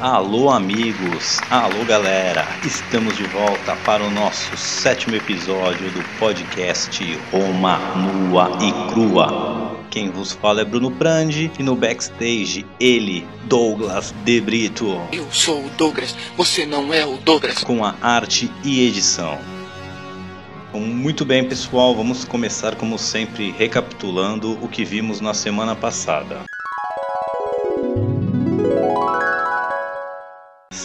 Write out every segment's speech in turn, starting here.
Alô, amigos! Alô, galera! Estamos de volta para o nosso sétimo episódio do podcast Roma Nua e Crua. Quem vos fala é Bruno Prandi e no backstage ele, Douglas De Brito. Eu sou o Douglas, você não é o Douglas. Com a arte e edição. Muito bem, pessoal, vamos começar como sempre recapitulando o que vimos na semana passada.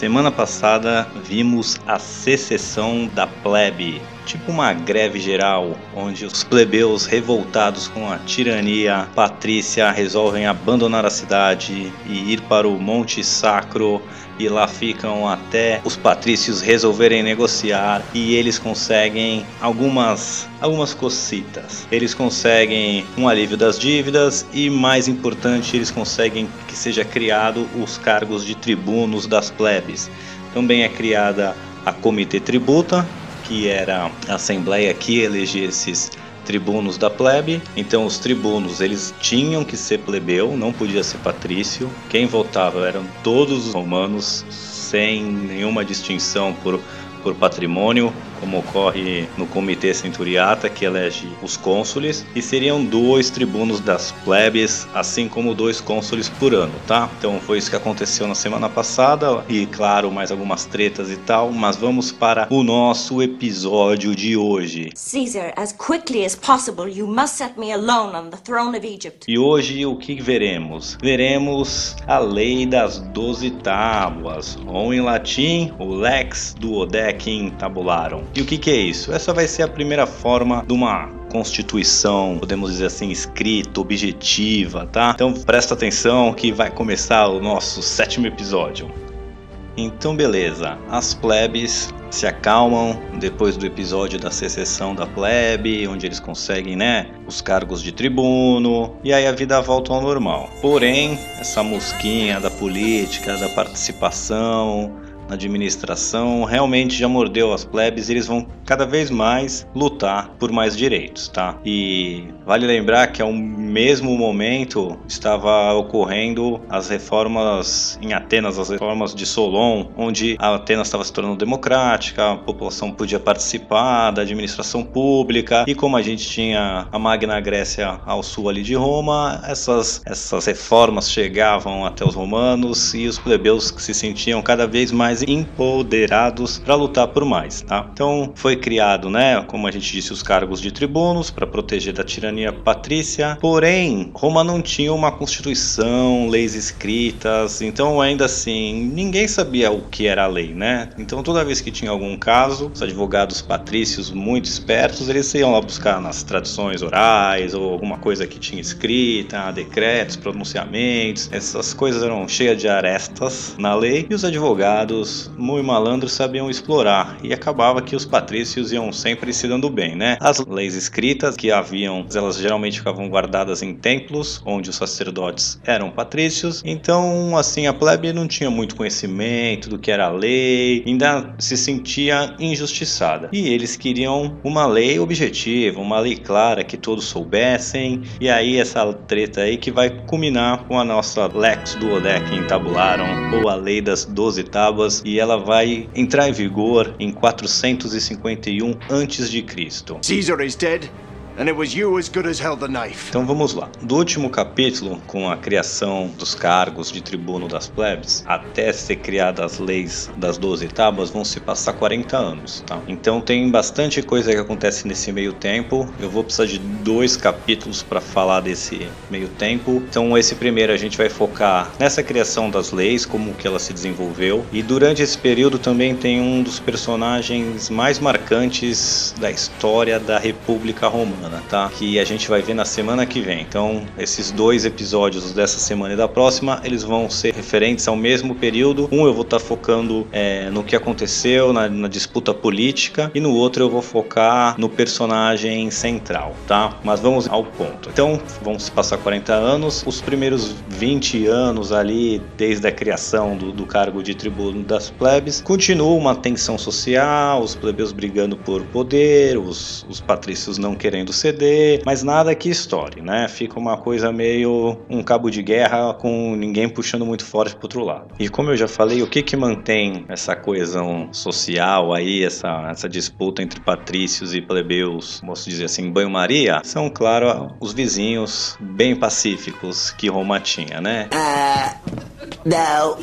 Semana passada vimos a secessão da plebe, tipo uma greve geral, onde os plebeus revoltados com a tirania patrícia resolvem abandonar a cidade e ir para o Monte Sacro e lá ficam até os patrícios resolverem negociar e eles conseguem algumas algumas cocitas. Eles conseguem um alívio das dívidas e mais importante, eles conseguem que seja criado os cargos de tribunos das plebes. Também é criada a Comitê Tributa, que era a assembleia que elegia esses tribunos da plebe. Então os tribunos eles tinham que ser plebeu, não podia ser patrício. Quem votava eram todos os romanos, sem nenhuma distinção por, por patrimônio como ocorre no Comitê Centuriata, que elege os cônsules, e seriam dois tribunos das plebes, assim como dois cônsules por ano, tá? Então foi isso que aconteceu na semana passada, e claro, mais algumas tretas e tal, mas vamos para o nosso episódio de hoje. Caesar, as quickly as possible, you must set me alone on the throne of Egypt. E hoje o que veremos? Veremos a lei das doze tábuas, ou em latim, o Lex Duodecim Tabularum. E o que, que é isso? Essa vai ser a primeira forma de uma constituição, podemos dizer assim, escrita, objetiva, tá? Então presta atenção que vai começar o nosso sétimo episódio. Então beleza, as plebes se acalmam depois do episódio da secessão da plebe, onde eles conseguem, né, os cargos de tribuno, e aí a vida volta ao normal. Porém, essa mosquinha da política, da participação, administração realmente já mordeu as plebes e eles vão cada vez mais lutar por mais direitos, tá? E vale lembrar que ao mesmo momento estava ocorrendo as reformas em Atenas, as reformas de Solon, onde a Atenas estava se tornando democrática, a população podia participar da administração pública e como a gente tinha a Magna Grécia ao sul ali de Roma, essas essas reformas chegavam até os romanos e os plebeus que se sentiam cada vez mais empoderados para lutar por mais, tá? Então foi criado, né, como a gente disse, os cargos de tribunos para proteger da tirania patrícia. Porém, Roma não tinha uma constituição, leis escritas, então ainda assim ninguém sabia o que era a lei, né? Então toda vez que tinha algum caso, os advogados patrícios muito espertos, eles iam lá buscar nas tradições orais ou alguma coisa que tinha escrita, decretos, pronunciamentos. Essas coisas eram cheias de arestas na lei e os advogados muito malandros sabiam explorar e acabava que os patrícios iam sempre se dando bem, né? As leis escritas que haviam, elas geralmente ficavam guardadas em templos onde os sacerdotes eram patrícios, então assim a plebe não tinha muito conhecimento do que era a lei, ainda se sentia injustiçada. E eles queriam uma lei objetiva, uma lei clara que todos soubessem, e aí essa treta aí que vai culminar com a nossa Lex Duodecim Tabularum, ou a lei das doze tábuas e ela vai entrar em vigor em 451 a.C. Caesar is dead. Então vamos lá. Do último capítulo, com a criação dos cargos de tribuno das plebes, até ser criadas as leis das 12 tábuas, vão se passar 40 anos, tá? Então tem bastante coisa que acontece nesse meio tempo. Eu vou precisar de dois capítulos para falar desse meio tempo. Então esse primeiro a gente vai focar nessa criação das leis, como que ela se desenvolveu. E durante esse período também tem um dos personagens mais marcantes da história da República Romana semana, tá? Que a gente vai ver na semana que vem. Então, esses dois episódios dessa semana e da próxima, eles vão ser referentes ao mesmo período. Um eu vou estar tá focando é, no que aconteceu na, na, disputa política e no outro eu vou focar no personagem central, tá? Mas vamos ao ponto. Então, vão se passar 40 anos. Os primeiros 20 anos ali, desde a criação do, do cargo de tribuno das plebes, continua uma tensão social, os plebeus brigando por poder, os, os patrícios não querendo ceder, mas nada que estoure, né? Fica uma coisa meio um cabo de guerra com ninguém puxando muito forte pro outro lado. E como eu já falei, o que que mantém essa coesão social aí, essa, essa disputa entre patrícios e plebeus, posso dizer assim, banho-maria, são, claro, os vizinhos bem pacíficos que Roma tinha, né? Ah, não.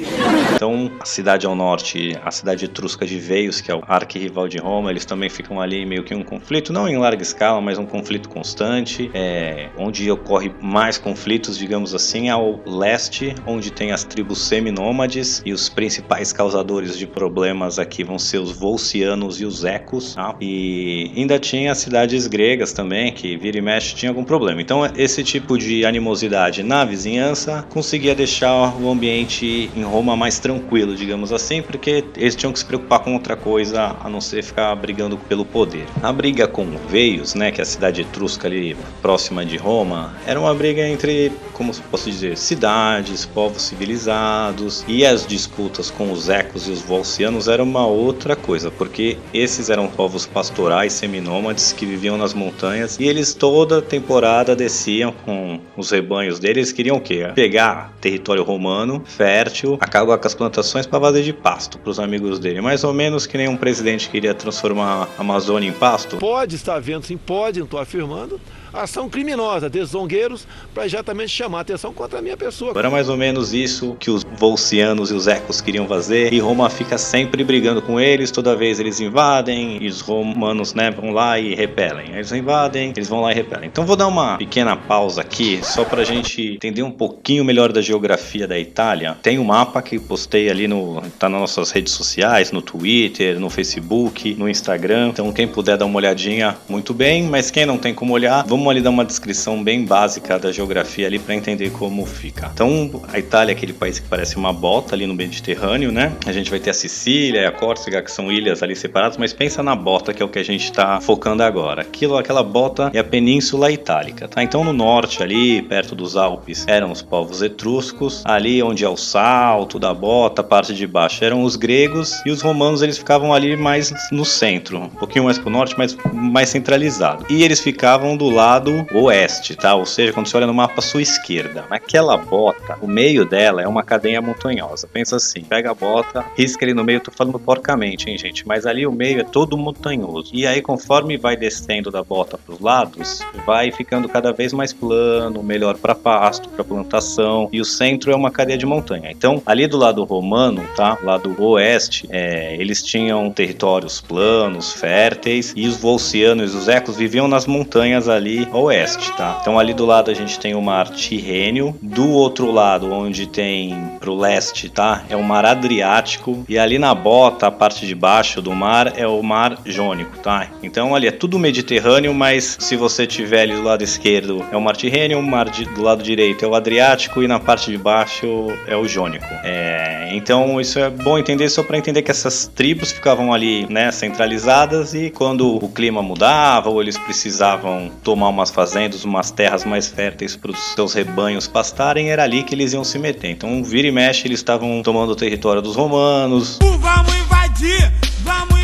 Então, a cidade ao norte, a cidade etrusca de Veios, que é o arquirrival de Roma, eles também ficam ali meio que um conflito, não em larga escala, mas um conflito constante, é, onde ocorre mais conflitos, digamos assim, ao leste, onde tem as tribos seminômades e os principais causadores de problemas aqui vão ser os volcianos e os ecos, tá? e ainda tinha as cidades gregas também, que vira e mexe tinha algum problema. Então, esse tipo de animosidade na vizinhança conseguia deixar o ambiente em Roma mais tranquilo, digamos assim, porque eles tinham que se preocupar com outra coisa a não ser ficar brigando pelo poder. A briga com Veios, né, que é a cidade etrusca ali próxima de Roma, era uma briga entre, como posso dizer, cidades, povos civilizados, e as disputas com os ecos e os volcianos era uma outra coisa, porque esses eram povos pastorais seminômades que viviam nas montanhas e eles toda temporada desciam com os rebanhos deles, queriam o quê? Pegar território romano, fértil, acabar com as plantações para fazer de pasto para os amigos dele. Mais ou menos que nem um presidente queria transformar a Amazônia em pasto. Pode estar vendo, sim, pode, estou afirmando. Ação criminosa desses zongueiros para exatamente chamar a atenção contra a minha pessoa. Era mais ou menos isso que os volcianos e os ecos queriam fazer, e Roma fica sempre brigando com eles, toda vez eles invadem, e os romanos né, vão lá e repelem. Eles invadem, eles vão lá e repelem. Então vou dar uma pequena pausa aqui, só pra gente entender um pouquinho melhor da geografia da Itália. Tem um mapa que postei ali no. tá nas nossas redes sociais, no Twitter, no Facebook, no Instagram. Então quem puder dar uma olhadinha, muito bem, mas quem não tem como olhar, vamos ali dar uma descrição bem básica da geografia ali para entender como fica. Então, a Itália é aquele país que parece uma bota ali no Mediterrâneo, né? A gente vai ter a Sicília e a Córcega, que são ilhas ali separadas, mas pensa na bota, que é o que a gente está focando agora. Aquilo, aquela bota é a Península Itálica, tá? Então, no norte ali, perto dos Alpes, eram os povos etruscos, ali onde é o salto da bota, a parte de baixo eram os gregos e os romanos eles ficavam ali mais no centro, um pouquinho mais pro norte, mas mais centralizado. E eles ficavam do lado lado oeste, tá? Ou seja, quando você olha no mapa à sua esquerda, naquela bota, o meio dela é uma cadeia montanhosa. Pensa assim, pega a bota, risca ali no meio, tô falando porcamente, hein, gente? Mas ali o meio é todo montanhoso. E aí, conforme vai descendo da bota para os lados, vai ficando cada vez mais plano, melhor para pasto, para plantação. E o centro é uma cadeia de montanha. Então, ali do lado romano, tá? Lado oeste, é, eles tinham territórios planos, férteis, e os volcianos e os ecos viviam nas montanhas ali oeste, tá? Então ali do lado a gente tem o mar Tirrênio, do outro lado, onde tem pro leste, tá? É o mar Adriático e ali na bota, a parte de baixo do mar é o mar Jônico, tá? Então ali é tudo Mediterrâneo, mas se você tiver ali do lado esquerdo é o mar Tirrênio, o mar de, do lado direito é o Adriático e na parte de baixo é o Jônico. É, então isso é bom entender só para entender que essas tribos ficavam ali, né, centralizadas e quando o clima mudava ou eles precisavam tomar umas fazendas, umas terras mais férteis para os seus rebanhos pastarem, era ali que eles iam se meter. Então, vira e mexe, eles estavam tomando o território dos romanos. Vamos invadir! Vamos!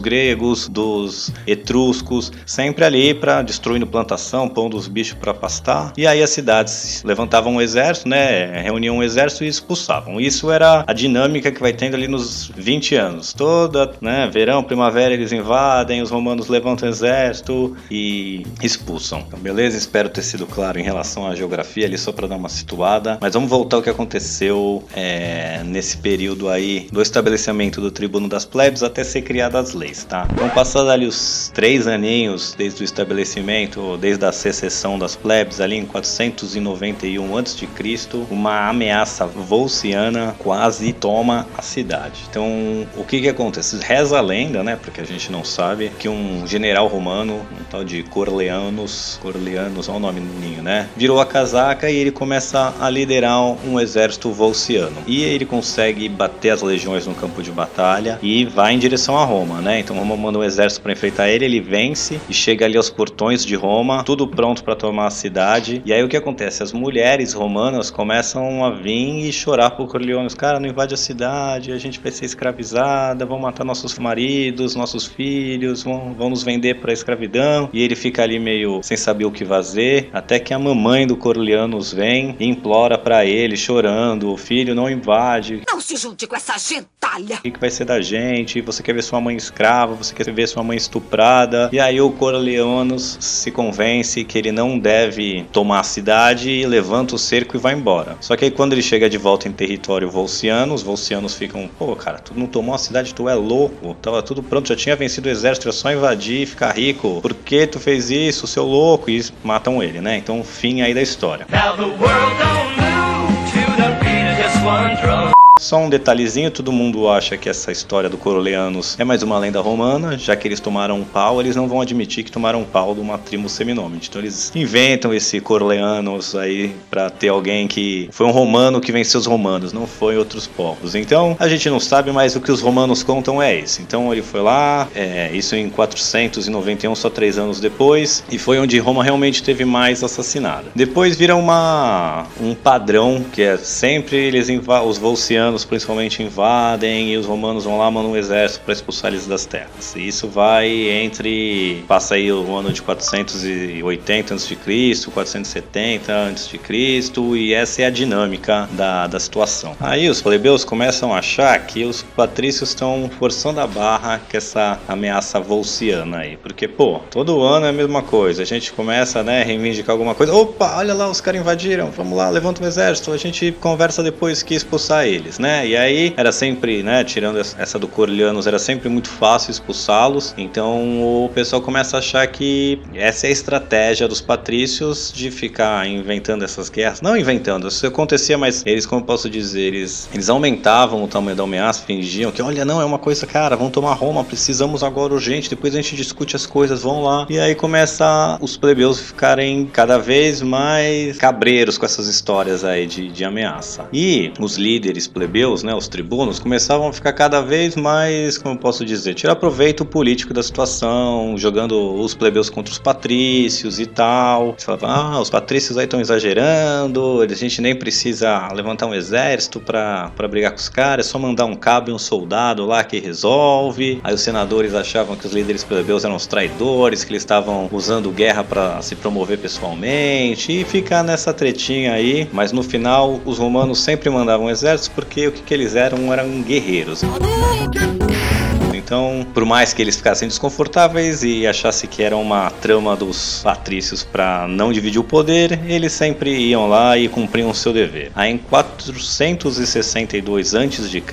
Gregos, dos etruscos, sempre ali para destruindo plantação, pondo os bichos para pastar. E aí as cidades levantavam um exército, né? Reuniam um exército e expulsavam. Isso era a dinâmica que vai tendo ali nos 20 anos. Toda, né? Verão, primavera, eles invadem, os romanos levantam exército e expulsam. Então, beleza? Espero ter sido claro em relação à geografia ali, só para dar uma situada. Mas vamos voltar ao que aconteceu é, nesse período aí do estabelecimento do tribuno das plebes até ser criadas as leis, tá? Então, passados ali os três aninhos desde o estabelecimento, desde a secessão das plebes, ali em 491 a.C., uma ameaça volciana quase toma a cidade. Então, o que que acontece? Reza a lenda, né? Porque a gente não sabe que um general romano, um tal de Corleanos, Corleanos, olha o nome do ninho, né? Virou a casaca e ele começa a liderar um exército volciano. E ele consegue bater as legiões no campo de batalha e vai em direção a Roma, né? Então Roma manda um exército para enfrentar ele, ele vence e chega ali aos portões de Roma, tudo pronto para tomar a cidade. E aí o que acontece? As mulheres romanas começam a vir e chorar por Corleone. Cara, não invade a cidade, a gente vai ser escravizada, vão matar nossos maridos, nossos filhos, vão, vão nos vender para escravidão. E ele fica ali meio sem saber o que fazer, até que a mamãe do Corleanos vem e implora para ele, chorando: o filho não invade. Não se junte com essa gentalha. O que, que vai ser da gente? Você quer ver sua mãe escrava? Você quer ver sua mãe estuprada? E aí o Corleonos se convence que ele não deve tomar a cidade e levanta o cerco e vai embora. Só que aí quando ele chega de volta em território volciano, os volcianos ficam, pô, cara, tu não tomou a cidade, tu é louco. Tava tudo pronto, já tinha vencido o exército, é só invadir e ficar rico. Por que tu fez isso, seu louco? E matam ele, né? Então, fim aí da história. Now the world don't move to the beat of just one drum. Só um detalhezinho, todo mundo acha que essa história do Corleanos é mais uma lenda romana, já que eles tomaram um pau, eles não vão admitir que tomaram um pau de uma tribo seminômide. Então eles inventam esse Corleanos aí para ter alguém que foi um romano que venceu os romanos, não foi outros povos. Então a gente não sabe, mas o que os romanos contam é isso. Então ele foi lá, é, isso em 491, só três anos depois, e foi onde Roma realmente teve mais assassinada. Depois vira uma um padrão que é sempre eles os volcianos principalmente invadem e os romanos vão lá mandam um exército para expulsar eles das terras. E isso vai entre passa aí o ano de 480 a.C., 470 a.C. e essa é a dinâmica da, da situação. Aí os plebeus começam a achar que os patrícios estão forçando a barra com essa ameaça volciana aí, porque pô, todo ano é a mesma coisa. A gente começa, né, reivindicar alguma coisa. Opa, olha lá, os caras invadiram. Vamos lá, levanta um exército. A gente conversa depois que expulsar eles, né? E aí era sempre, né, tirando essa do Corlianos, era sempre muito fácil expulsá-los. Então o pessoal começa a achar que essa é a estratégia dos patrícios de ficar inventando essas guerras. Não inventando, isso acontecia, mas eles, como eu posso dizer, eles, eles aumentavam o tamanho da ameaça, fingiam que, olha, não, é uma coisa, cara, vamos tomar Roma, precisamos agora urgente, depois a gente discute as coisas, vão lá. E aí começa os plebeus ficarem cada vez mais cabreiros com essas histórias aí de, de ameaça. E os líderes plebeus plebeus, né, os tribunos, começavam a ficar cada vez mais, como eu posso dizer, tirar proveito político da situação, jogando os plebeus contra os patrícios e tal. Você falava, ah, os patrícios aí estão exagerando, a gente nem precisa levantar um exército para brigar com os caras, é só mandar um cabo e um soldado lá que resolve. Aí os senadores achavam que os líderes plebeus eram os traidores, que eles estavam usando guerra para se promover pessoalmente e ficar nessa tretinha aí. Mas no final, os romanos sempre mandavam exércitos porque porque o que, que eles eram eram guerreiros. Então, por mais que eles ficassem desconfortáveis e achassem que era uma trama dos patrícios para não dividir o poder, eles sempre iam lá e cumpriam o seu dever. Aí em 462 a.C.,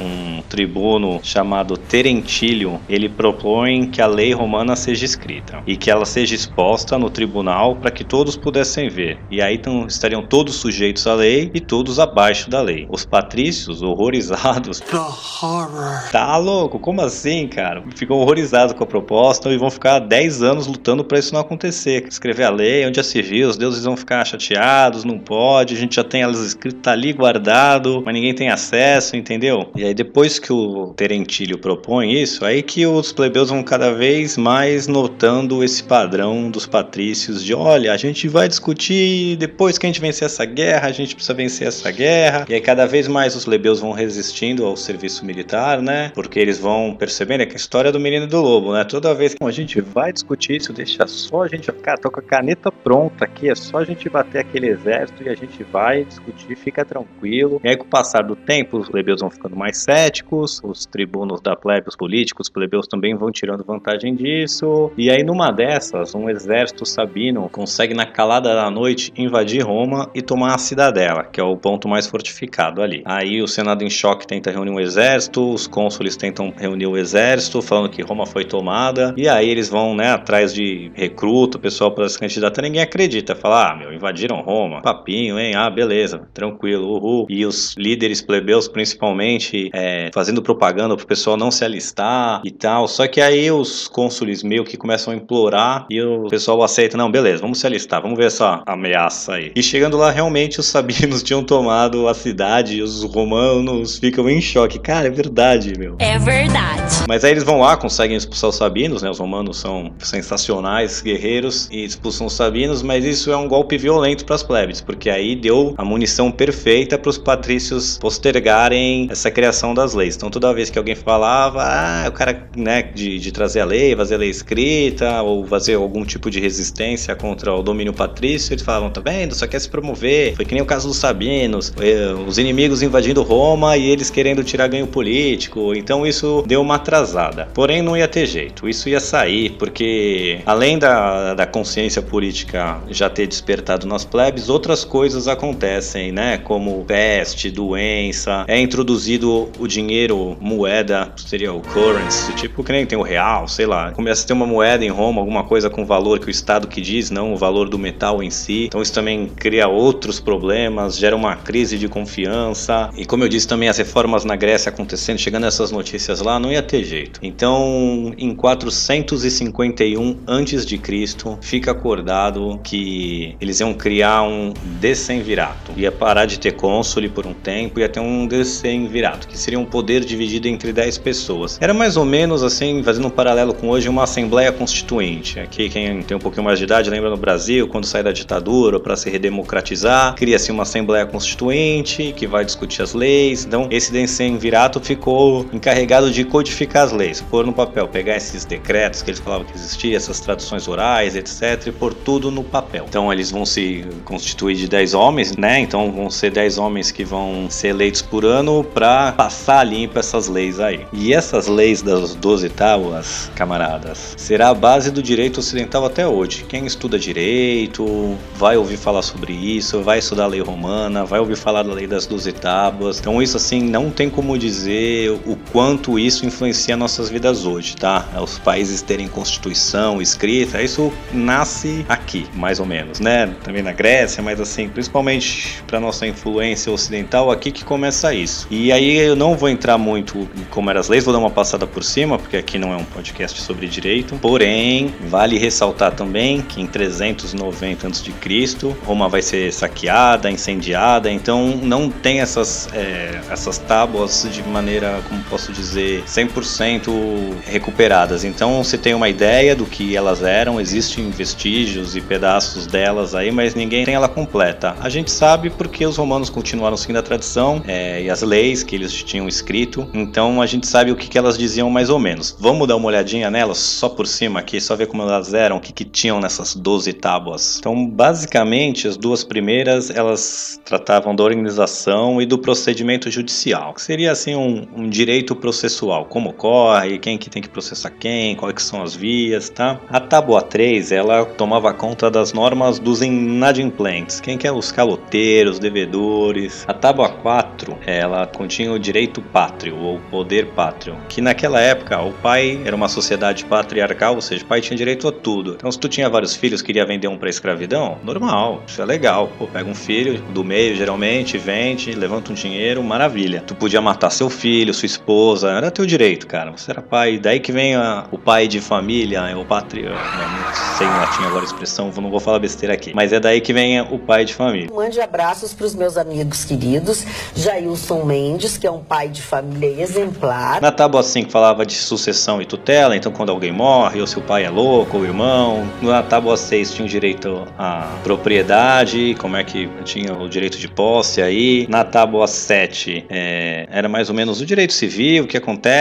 um tribuno chamado Terentílio, ele propõe que a lei romana seja escrita e que ela seja exposta no tribunal para que todos pudessem ver. E aí então, estariam todos sujeitos à lei e todos abaixo da lei. Os patrícios, horrorizados, The horror. tá louco? Como assim, cara? Ficam horrorizados com a proposta e vão ficar 10 anos lutando para isso não acontecer. Escrever a lei, onde já se os deuses vão ficar chateados, não pode, a gente já tem elas escritas tá ali guardado, mas ninguém tem acesso, entendeu? E aí depois que o Terentílio propõe isso, aí que os plebeus vão cada vez mais notando esse padrão dos patrícios de, olha, a gente vai discutir depois que a gente vencer essa guerra, a gente precisa vencer essa guerra. E aí cada vez mais os plebeus vão resistindo ao serviço militar, né? Porque eles vão percebendo é que a história do menino e do lobo, né? Toda vez que a gente vai discutir isso, deixa só a gente, cara, tô com a caneta pronta aqui, é só a gente bater aquele exército e a gente vai discutir, fica tranquilo. E aí com o passar do tempo, os plebeus vão ficando mais céticos, os tribunos da plebe, os políticos, os plebeus também vão tirando vantagem disso. E aí numa dessas, um exército sabino consegue na calada da noite invadir Roma e tomar a cidadela, que é o ponto mais fortificado ali. Aí o Senado em choque tenta reunir um exército, os cônsules tentam reunir o exército, falando que Roma foi tomada. E aí eles vão, né, atrás de recruta, pessoal para se candidatar. Ninguém acredita. Fala, ah, meu, invadiram Roma. Papinho, hein? Ah, beleza, tranquilo, uhul. E os líderes plebeus, principalmente, é, fazendo propaganda pro pessoal não se alistar e tal. Só que aí os cônsules meio que começam a implorar e o pessoal aceita. Não, beleza, vamos se alistar, vamos ver essa ameaça aí. E chegando lá, realmente os sabinos tinham tomado a cidade e os romanos ficam em choque. Cara, é verdade, meu. É verdade. Verdade. Mas aí eles vão lá, conseguem expulsar os sabinos, né? Os romanos são sensacionais, guerreiros, e expulsam os sabinos, mas isso é um golpe violento para as plebes, porque aí deu a munição perfeita para os patrícios postergarem essa criação das leis. Então toda vez que alguém falava, ah, o cara, né, de, de trazer a lei, fazer a lei escrita, ou fazer algum tipo de resistência contra o domínio patrício, eles falavam, tá vendo, só quer se promover. Foi que nem o caso dos sabinos, eh, os inimigos invadindo Roma e eles querendo tirar ganho político. Então isso deu uma atrasada. Porém, não ia ter jeito, isso ia sair, porque além da, da consciência política já ter despertado nas plebes, outras coisas acontecem, né? Como peste, doença, é introduzido o dinheiro, moeda, seria o currency, tipo que nem tem o real, sei lá. Começa a ter uma moeda em Roma, alguma coisa com valor que o Estado que diz, não o valor do metal em si. Então isso também cria outros problemas, gera uma crise de confiança. E como eu disse também, as reformas na Grécia acontecendo, chegando essas notícias lá, não ia ter jeito. Então, em 451 antes de Cristo, fica acordado que eles iam criar um decemvirato. Ia parar de ter cônsule por um tempo, ia ter um decemvirato, que seria um poder dividido entre 10 pessoas. Era mais ou menos assim, fazendo um paralelo com hoje, uma assembleia constituinte. Aqui quem tem um pouquinho mais de idade lembra no Brasil, quando sai da ditadura para se redemocratizar, cria-se uma assembleia constituinte que vai discutir as leis. Então, esse decemvirato ficou encarregado de codificar as leis, pôr no papel, pegar esses decretos que eles falavam que existia, essas traduções orais, etc, e pôr tudo no papel. Então, eles vão se constituir de 10 homens, né? Então, vão ser 10 homens que vão ser eleitos por ano para passar limpo essas leis aí. E essas leis das 12 tábuas, camaradas, será a base do direito ocidental até hoje. Quem estuda direito vai ouvir falar sobre isso, vai estudar a lei romana, vai ouvir falar da lei das 12 tábuas. Então, isso assim não tem como dizer o quanto isso influencia nossas vidas hoje, tá? Os países terem constituição escrita, isso nasce aqui, mais ou menos, né? Também na Grécia, mas assim, principalmente para nossa influência ocidental, aqui que começa isso. E aí eu não vou entrar muito em como eram as leis, vou dar uma passada por cima, porque aqui não é um podcast sobre direito. Porém, vale ressaltar também que em 390 a.C., Roma vai ser saqueada, incendiada, então não tem essas, é, essas tábuas de maneira, como posso dizer, 100% recuperadas. Então você tem uma ideia do que elas eram, existem vestígios e pedaços delas aí, mas ninguém tem ela completa. A gente sabe porque os romanos continuaram seguindo a tradição é, e as leis que eles tinham escrito, então a gente sabe o que, que elas diziam mais ou menos. Vamos dar uma olhadinha nelas só por cima aqui, só ver como elas eram, o que, que tinham nessas 12 tábuas. Então, basicamente, as duas primeiras elas tratavam da organização e do procedimento judicial, que seria assim um, um direito processual, como ocorre, quem que tem que processar quem, quais que são as vias, tá? A tábua 3, ela tomava conta das normas dos inadimplentes, quem que é os caloteiros, devedores. A tábua 4, ela continha o direito pátrio ou poder pátrio, que naquela época o pai era uma sociedade patriarcal, ou seja, o pai tinha direito a tudo. Então, se tu tinha vários filhos, queria vender um para escravidão, normal, isso é legal. Pô, pega um filho do meio, geralmente, vende, levanta um dinheiro, maravilha. Tu podia matar seu filho, sua esposa, era teu direito, cara. Você era pai. Daí que vem a, o pai de família, é o patria, não sei em latim agora a expressão, não vou falar besteira aqui. Mas é daí que vem o pai de família. Mande abraços para os meus amigos queridos, Jailson Mendes, que é um pai de família exemplar. Na tábua 5 falava de sucessão e tutela, então quando alguém morre, ou seu pai é louco, ou irmão. Na tábua 6 tinha o direito à propriedade, como é que tinha o direito de posse aí. Na tábua 7 é, era mais ou menos o direito civil, o que acontece.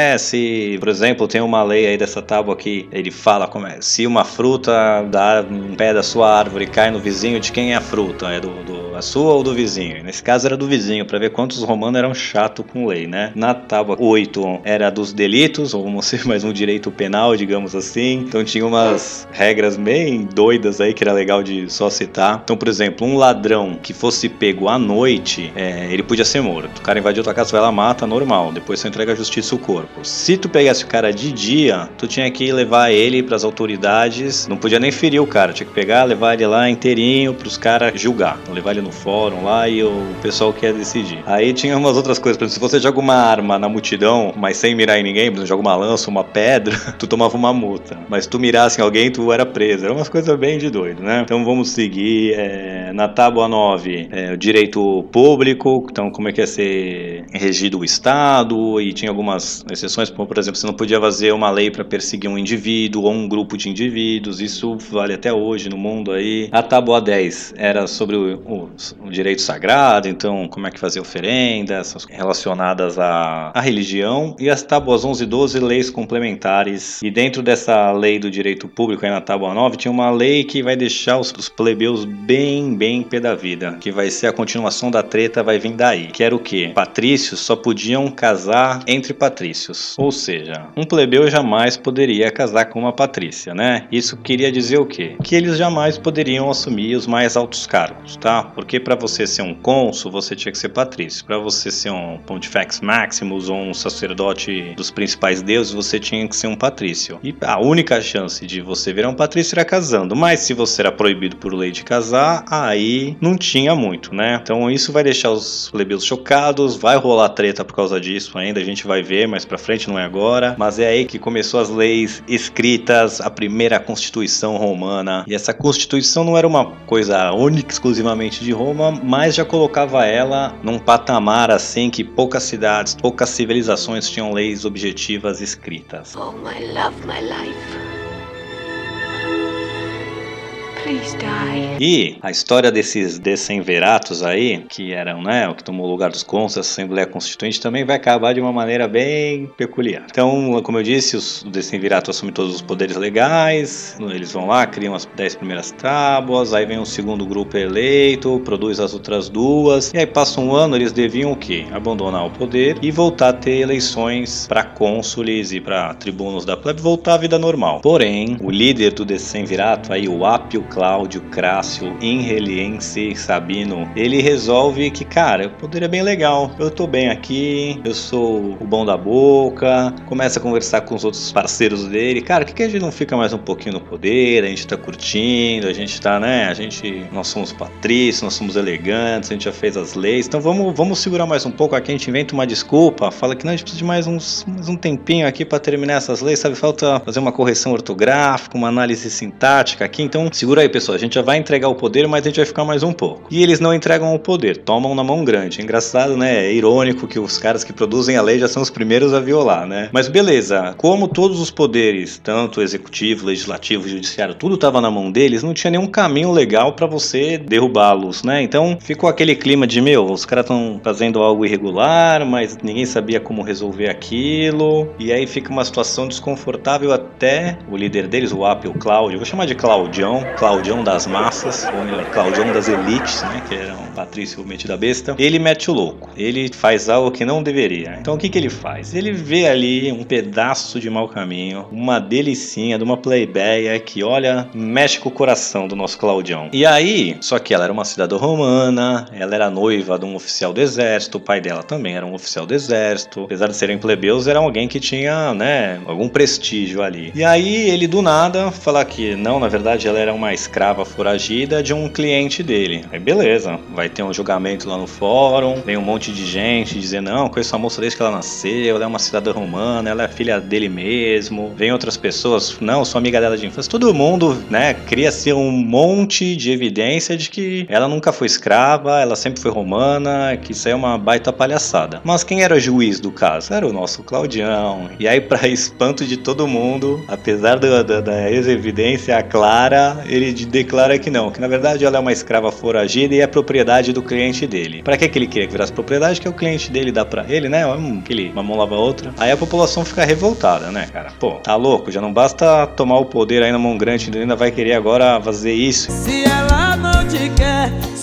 Por exemplo, tem uma lei aí dessa tábua que ele fala como é, se uma fruta da um pé da sua árvore cai no vizinho, de quem é a fruta? É do, do a sua ou do vizinho? Nesse caso era do vizinho, para ver quantos romanos eram chato com lei, né? Na tábua 8 era dos delitos, ou mais um direito penal, digamos assim. Então tinha umas regras bem doidas aí que era legal de só citar. Então, por exemplo, um ladrão que fosse pego à noite, é, ele podia ser morto. O cara invadiu tua casa, vai lá, mata, normal. Depois você entrega à justiça o corpo. Se tu pegasse o cara de dia, tu tinha que levar ele para as autoridades. Não podia nem ferir o cara, tinha que pegar, levar ele lá inteirinho pros caras julgar. Levar ele no fórum lá e o pessoal quer decidir. Aí tinha umas outras coisas, por exemplo, se você joga uma arma na multidão, mas sem mirar em ninguém, por exemplo, joga uma lança, uma pedra, tu tomava uma multa. Mas tu mirasse em alguém, tu era preso. Era umas coisas bem de doido, né? Então vamos seguir. É, na tábua 9, é, o direito público, então como é que ia ser regido o Estado, e tinha algumas exceções, como por exemplo, você não podia fazer uma lei para perseguir um indivíduo ou um grupo de indivíduos, isso vale até hoje no mundo aí. A tábua 10 era sobre o, o, o direito sagrado, então como é que fazer oferendas relacionadas à, à religião, e as tábuas 11 e 12, leis complementares. E dentro dessa lei do direito público, aí na tábua 9, tinha uma lei que vai deixar os, os plebeus bem, bem pé da vida, que vai ser a continuação da treta, vai vir daí. Que era o quê? Patrícios só podiam casar entre patrícios. Ou seja, um plebeu jamais poderia casar com uma patrícia, né? Isso queria dizer o quê? Que eles jamais poderiam assumir os mais altos cargos, tá? Porque para você ser um cônsul, você tinha que ser patrício. Para você ser um pontifex maximus ou um sacerdote dos principais deuses, você tinha que ser um patrício. E a única chance de você virar um patrício era casando. Mas se você era proibido por lei de casar, aí não tinha muito, né? Então isso vai deixar os plebeus chocados, vai rolar treta por causa disso ainda, a gente vai ver mais pra frente, não é agora. Mas é aí que começou as leis escritas, a primeira Constituição Romana. E essa Constituição não era uma coisa única, exclusivamente de Roma, mas já colocava ela num patamar assim que poucas cidades, poucas civilizações tinham leis objetivas escritas. Oh, my love, my life. E a história desses decemveratos aí, que eram, né, o que tomou o lugar dos cônsules, a Assembleia Constituinte, também vai acabar de uma maneira bem peculiar. Então, como eu disse, os decemviratos assumem todos os poderes legais, eles vão lá, criam as 10 primeiras tábuas, aí vem o segundo grupo eleito, produz as outras duas, e aí passa um ano, eles deviam o quê? Abandonar o poder e voltar a ter eleições para cônsules e para tribunos da plebe, voltar à vida normal. Porém, o líder do decemvirato, aí o Apio Cláudio Crácio Inreliense Sabino, ele resolve que, cara, o poder é bem legal. Eu tô bem aqui, eu sou o bom da boca. Começa a conversar com os outros parceiros dele. Cara, por que, que a gente não fica mais um pouquinho no poder? A gente tá curtindo, a gente tá, né? A gente. Nós somos patrícios, nós somos elegantes, a gente já fez as leis. Então vamos, vamos segurar mais um pouco aqui. A gente inventa uma desculpa, fala que não, a gente precisa de mais, uns, mais um tempinho aqui para terminar essas leis, sabe? Falta fazer uma correção ortográfica, uma análise sintática aqui. Então segura aí, pessoal. A gente já vai entregar o poder, mas a gente vai ficar mais um pouco. E eles não entregam o poder, tomam na mão grande. Engraçado, né? É irônico que os caras que produzem a lei já são os primeiros a violar, né? Mas beleza, como todos os poderes, tanto executivo, legislativo, judiciário, tudo estava na mão deles, não tinha nenhum caminho legal para você derrubá-los, né? Então ficou aquele clima de, meu, os caras estão fazendo algo irregular, mas ninguém sabia como resolver aquilo. E aí fica uma situação desconfortável até o líder deles, o Apio Cláudio, vou chamar de Claudião, Claudião das massas, ou melhor, Claudião das elites, né? Que era um patrício metido besta. Ele mete o louco. Ele faz algo que não deveria. Então o que, que ele faz? Ele vê ali um pedaço de mau caminho, uma delicinha de uma plebeia que, olha, mexe com o coração do nosso Claudião. E aí, só que ela era uma cidadã romana, ela era noiva de um oficial do exército, o pai dela também era um oficial do exército. Apesar de serem plebeus, era alguém que tinha, né, algum prestígio ali. E aí ele do nada fala que não, na verdade ela era uma escrava foragida de um cliente dele. Aí beleza, vai ter um julgamento lá no fórum, vem um monte de gente dizendo, não, conheço a moça desde que ela nasceu, ela é uma cidadã romana, ela é filha dele mesmo. Vem outras pessoas, não, sou amiga dela de infância. Todo mundo, né, cria-se um monte de evidência de que ela nunca foi escrava, ela sempre foi romana, que isso aí é uma baita palhaçada. Mas quem era juiz do caso? Era o nosso Claudião. E aí, para espanto de todo mundo, apesar da, da, da evidência clara, ele declara que não, que na verdade ela é uma escrava foragida e é propriedade do cliente dele. Para que, que ele queria que virasse propriedade? Que é o cliente dele dá pra ele, né? Um, aquele, uma mão lava a outra. Aí a população fica revoltada, né, cara? Pô, tá louco, já não basta tomar o poder aí na mão grande, ainda vai querer agora fazer isso. Se ela não te quer.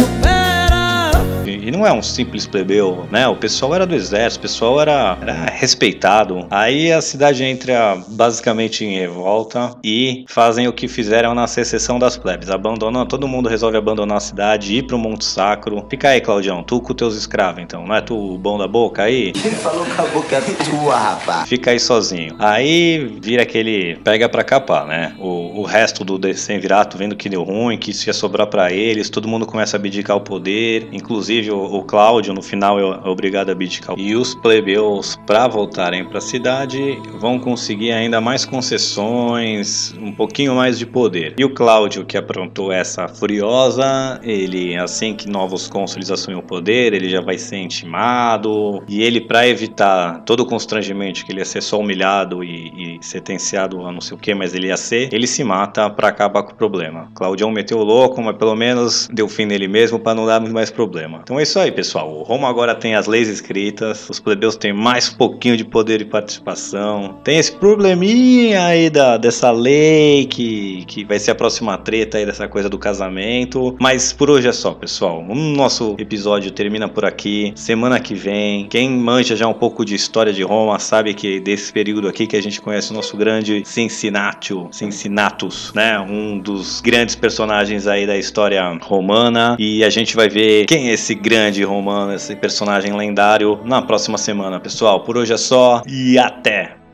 E não é um simples plebeu, né? O pessoal era do exército, o pessoal era, era respeitado. Aí a cidade entra basicamente em revolta e fazem o que fizeram na secessão das plebes. Abandonam, todo mundo resolve abandonar a cidade, ir pro Monte Sacro. Fica aí, Claudião, tu com teus escravos, então, não é tu o bom da boca aí? Ele falou com a boca tua, rapaz. Fica aí sozinho. Aí vira aquele pega pra capar, né? O, o resto do Decemvirato vendo que deu ruim, que isso ia sobrar pra eles, todo mundo começa a abdicar o poder, inclusive o, o Cláudio, no final, é obrigado a abdicar. E os plebeus, para voltarem para a cidade, vão conseguir ainda mais concessões, um pouquinho mais de poder. E o Cláudio, que aprontou essa furiosa, ele, assim que novos cônsules assumem o poder, ele já vai ser intimado. E ele, para evitar todo o constrangimento que ele ia ser só humilhado e, e sentenciado a não sei o que, mas ele ia ser, ele se mata para acabar com o problema. Claudião meteu o louco, mas pelo menos deu fim nele mesmo para não dar mais problema. Então é isso aí, pessoal. O Roma agora tem as leis escritas, os plebeus têm mais pouquinho de poder de participação. Tem esse probleminha aí da, dessa lei que, que vai ser a próxima treta aí dessa coisa do casamento. Mas por hoje é só, pessoal. O nosso episódio termina por aqui. Semana que vem, quem manja já um pouco de história de Roma sabe que desse período aqui que a gente conhece o nosso grande Cincinnato, Cincinnatus, né? Um dos grandes personagens aí da história romana. E a gente vai ver quem é esse grande romano, esse personagem lendário na próxima semana, pessoal. Por hoje é só e até!